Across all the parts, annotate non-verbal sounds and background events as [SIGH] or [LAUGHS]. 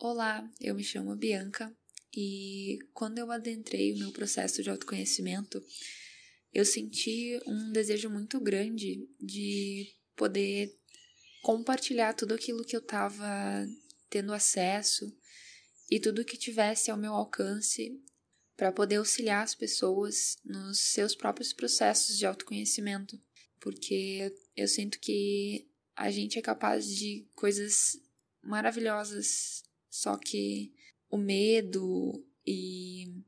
Olá, eu me chamo Bianca e quando eu adentrei o meu processo de autoconhecimento, eu senti um desejo muito grande de poder compartilhar tudo aquilo que eu estava tendo acesso e tudo que tivesse ao meu alcance para poder auxiliar as pessoas nos seus próprios processos de autoconhecimento, porque eu sinto que a gente é capaz de coisas maravilhosas só que o medo e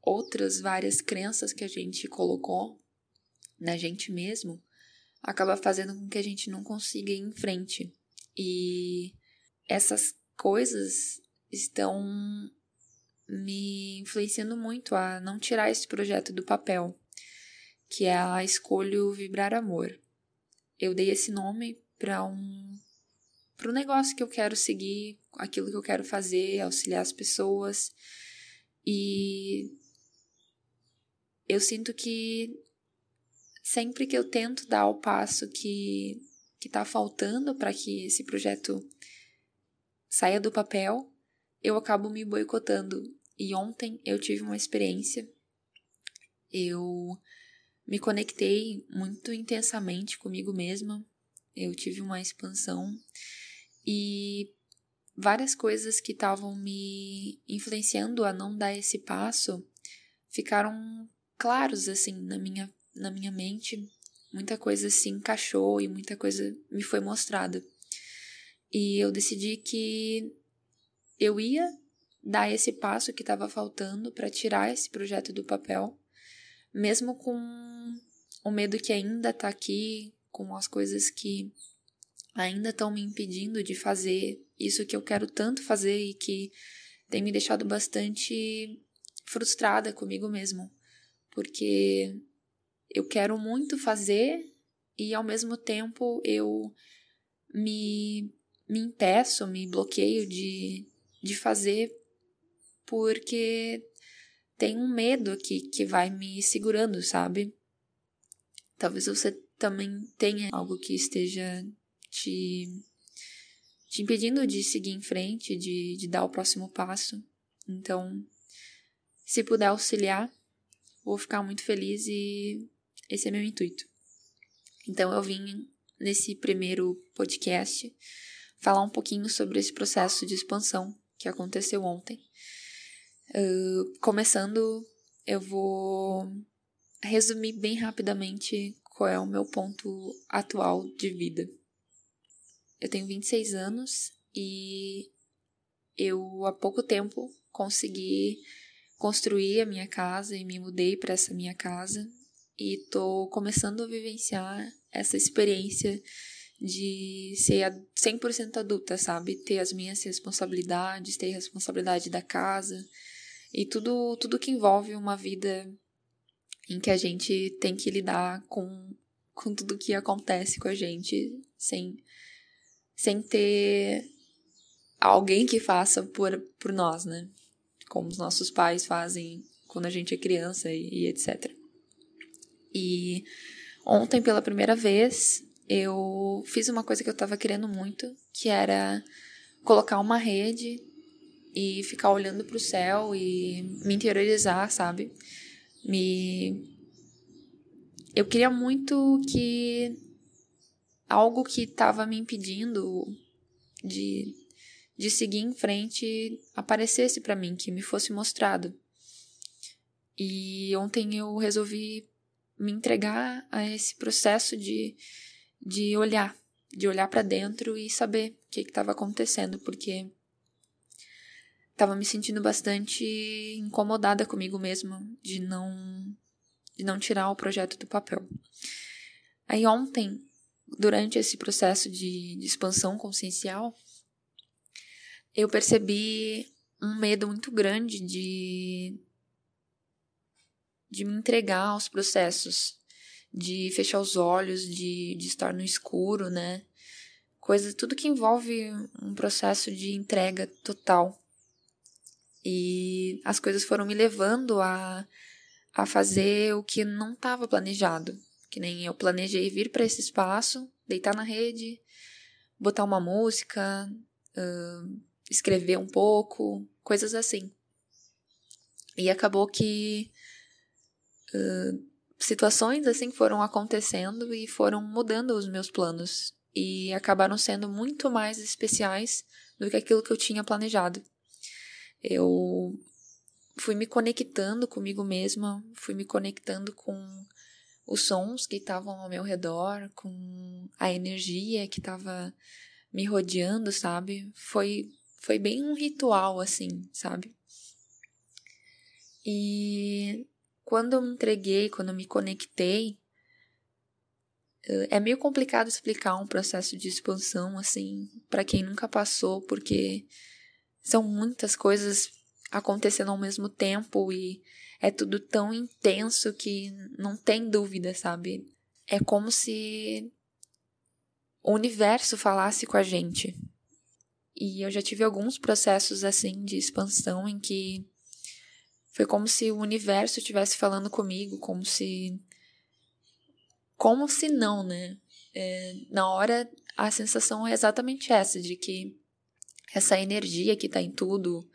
outras várias crenças que a gente colocou na gente mesmo acaba fazendo com que a gente não consiga ir em frente. E essas coisas estão me influenciando muito a não tirar esse projeto do papel, que é a Escolho Vibrar Amor. Eu dei esse nome para um para o negócio que eu quero seguir, aquilo que eu quero fazer, auxiliar as pessoas. E eu sinto que sempre que eu tento dar o passo que que está faltando para que esse projeto saia do papel, eu acabo me boicotando. E ontem eu tive uma experiência. Eu me conectei muito intensamente comigo mesma. Eu tive uma expansão e várias coisas que estavam me influenciando a não dar esse passo ficaram claros assim na minha na minha mente. Muita coisa se encaixou e muita coisa me foi mostrada. E eu decidi que eu ia dar esse passo que estava faltando para tirar esse projeto do papel, mesmo com o medo que ainda está aqui, com as coisas que ainda estão me impedindo de fazer isso que eu quero tanto fazer e que tem me deixado bastante frustrada comigo mesmo, porque eu quero muito fazer e ao mesmo tempo eu me, me impeço, me bloqueio de, de fazer porque tem um medo aqui que vai me segurando, sabe? Talvez você também tenha algo que esteja te, te impedindo de seguir em frente, de, de dar o próximo passo. Então, se puder auxiliar, vou ficar muito feliz e esse é meu intuito. Então, eu vim nesse primeiro podcast falar um pouquinho sobre esse processo de expansão que aconteceu ontem. Uh, começando, eu vou resumir bem rapidamente qual é o meu ponto atual de vida. Eu tenho 26 anos e eu há pouco tempo consegui construir a minha casa e me mudei para essa minha casa e tô começando a vivenciar essa experiência de ser 100% adulta, sabe? Ter as minhas responsabilidades, ter a responsabilidade da casa e tudo tudo que envolve uma vida em que a gente tem que lidar com com tudo que acontece com a gente sem sem ter alguém que faça por, por nós, né? Como os nossos pais fazem quando a gente é criança e, e etc. E ontem, pela primeira vez, eu fiz uma coisa que eu tava querendo muito, que era colocar uma rede e ficar olhando para o céu e me interiorizar, sabe? Me eu queria muito que algo que estava me impedindo de, de seguir em frente aparecesse para mim, que me fosse mostrado. E ontem eu resolvi me entregar a esse processo de, de olhar, de olhar para dentro e saber o que estava acontecendo, porque estava me sentindo bastante incomodada comigo mesma de não de não tirar o projeto do papel. Aí ontem durante esse processo de, de expansão consciencial, eu percebi um medo muito grande de de me entregar aos processos, de fechar os olhos, de, de estar no escuro, né? Coisa, tudo que envolve um processo de entrega total. E as coisas foram me levando a, a fazer o que não estava planejado. Que nem eu planejei vir para esse espaço, deitar na rede, botar uma música, uh, escrever um pouco, coisas assim. E acabou que uh, situações assim foram acontecendo e foram mudando os meus planos e acabaram sendo muito mais especiais do que aquilo que eu tinha planejado. Eu fui me conectando comigo mesma, fui me conectando com os sons que estavam ao meu redor, com a energia que estava me rodeando, sabe? Foi foi bem um ritual assim, sabe? E quando eu me entreguei, quando eu me conectei, é meio complicado explicar um processo de expansão assim para quem nunca passou, porque são muitas coisas acontecendo ao mesmo tempo e é tudo tão intenso que não tem dúvida, sabe? É como se o universo falasse com a gente. E eu já tive alguns processos assim de expansão em que foi como se o universo estivesse falando comigo, como se. Como se não, né? É, na hora, a sensação é exatamente essa, de que essa energia que está em tudo,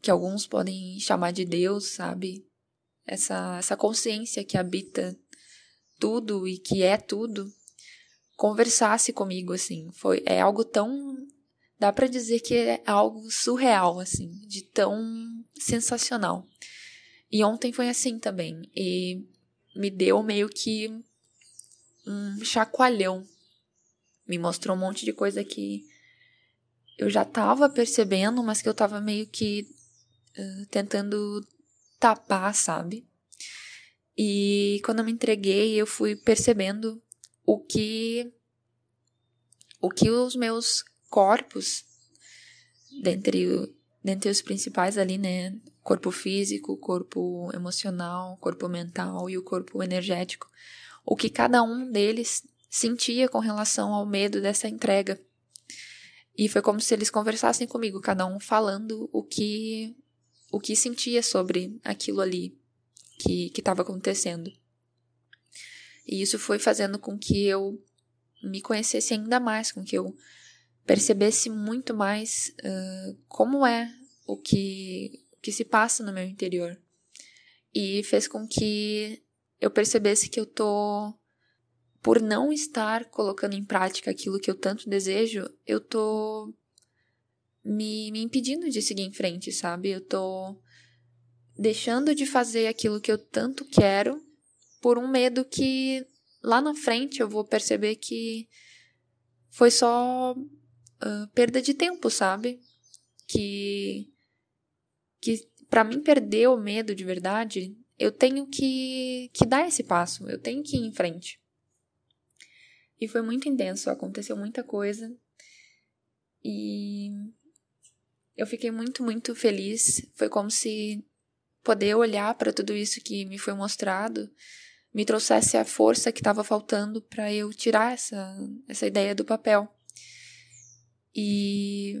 que alguns podem chamar de Deus, sabe? Essa, essa consciência que habita tudo e que é tudo, conversasse comigo, assim. Foi, é algo tão. Dá para dizer que é algo surreal, assim, de tão sensacional. E ontem foi assim também. E me deu meio que um chacoalhão. Me mostrou um monte de coisa que eu já tava percebendo, mas que eu tava meio que uh, tentando tapar, sabe? E quando eu me entreguei, eu fui percebendo o que o que os meus corpos dentre dentre os principais ali, né, corpo físico, corpo emocional, corpo mental e o corpo energético, o que cada um deles sentia com relação ao medo dessa entrega. E foi como se eles conversassem comigo, cada um falando o que o que sentia sobre aquilo ali que estava acontecendo. E isso foi fazendo com que eu me conhecesse ainda mais, com que eu percebesse muito mais uh, como é o que, que se passa no meu interior. E fez com que eu percebesse que eu tô por não estar colocando em prática aquilo que eu tanto desejo, eu tô me, me impedindo de seguir em frente, sabe? Eu tô deixando de fazer aquilo que eu tanto quero por um medo que lá na frente eu vou perceber que foi só uh, perda de tempo, sabe? Que que para mim perder o medo de verdade, eu tenho que que dar esse passo, eu tenho que ir em frente. E foi muito intenso, aconteceu muita coisa. E eu fiquei muito, muito feliz. Foi como se poder olhar para tudo isso que me foi mostrado me trouxesse a força que estava faltando para eu tirar essa, essa ideia do papel. E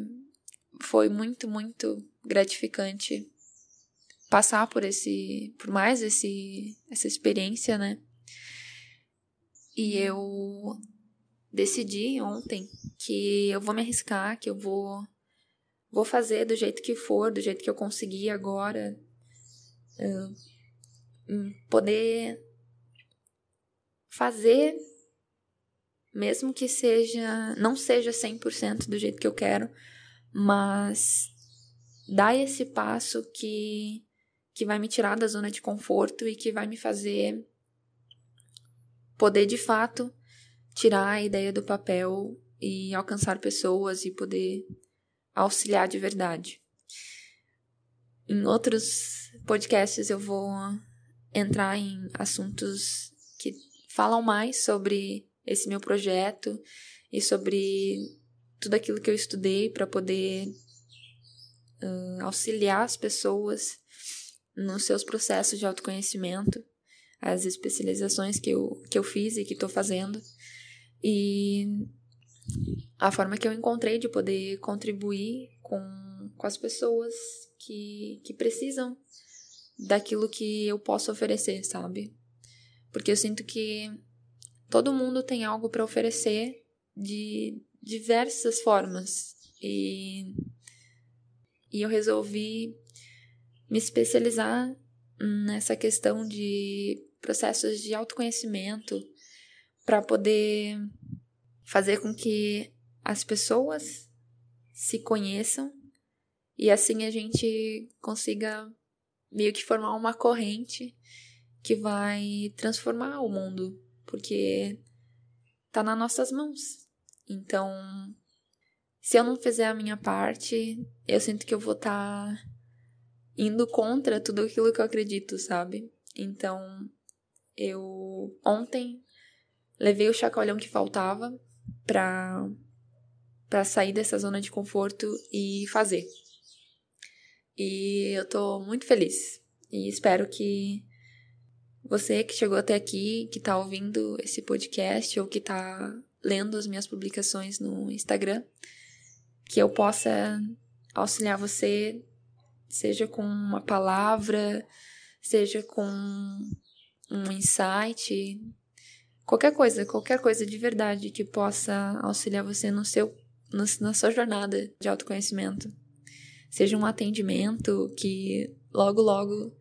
foi muito, muito gratificante passar por esse, por mais esse, essa experiência, né? E eu decidi ontem que eu vou me arriscar, que eu vou vou fazer do jeito que for, do jeito que eu conseguir agora, uh, poder fazer mesmo que seja não seja 100% do jeito que eu quero, mas dar esse passo que que vai me tirar da zona de conforto e que vai me fazer poder de fato tirar a ideia do papel e alcançar pessoas e poder auxiliar de verdade. Em outros podcasts eu vou entrar em assuntos que falam mais sobre esse meu projeto e sobre tudo aquilo que eu estudei para poder uh, auxiliar as pessoas nos seus processos de autoconhecimento, as especializações que eu, que eu fiz e que estou fazendo, e a forma que eu encontrei de poder contribuir com, com as pessoas que, que precisam daquilo que eu posso oferecer, sabe? Porque eu sinto que todo mundo tem algo para oferecer de diversas formas. E e eu resolvi me especializar nessa questão de processos de autoconhecimento para poder fazer com que as pessoas se conheçam e assim a gente consiga meio que formar uma corrente que vai transformar o mundo, porque tá nas nossas mãos. Então, se eu não fizer a minha parte, eu sinto que eu vou estar tá indo contra tudo aquilo que eu acredito, sabe? Então, eu ontem levei o chacoalhão que faltava para para sair dessa zona de conforto e fazer. E eu tô muito feliz e espero que você que chegou até aqui, que tá ouvindo esse podcast ou que tá lendo as minhas publicações no Instagram, que eu possa auxiliar você, seja com uma palavra, seja com um insight, qualquer coisa, qualquer coisa de verdade que possa auxiliar você no seu, no, na sua jornada de autoconhecimento. Seja um atendimento que logo, logo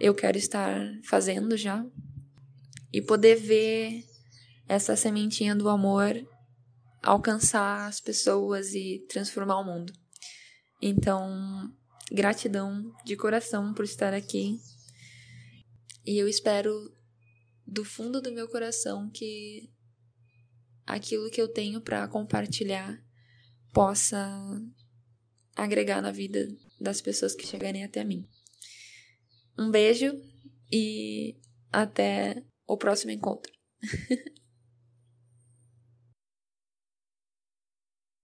eu quero estar fazendo já. E poder ver essa sementinha do amor alcançar as pessoas e transformar o mundo. Então, gratidão de coração por estar aqui. E eu espero do fundo do meu coração que aquilo que eu tenho para compartilhar possa agregar na vida das pessoas que chegarem até mim. Um beijo e até o próximo encontro. [LAUGHS]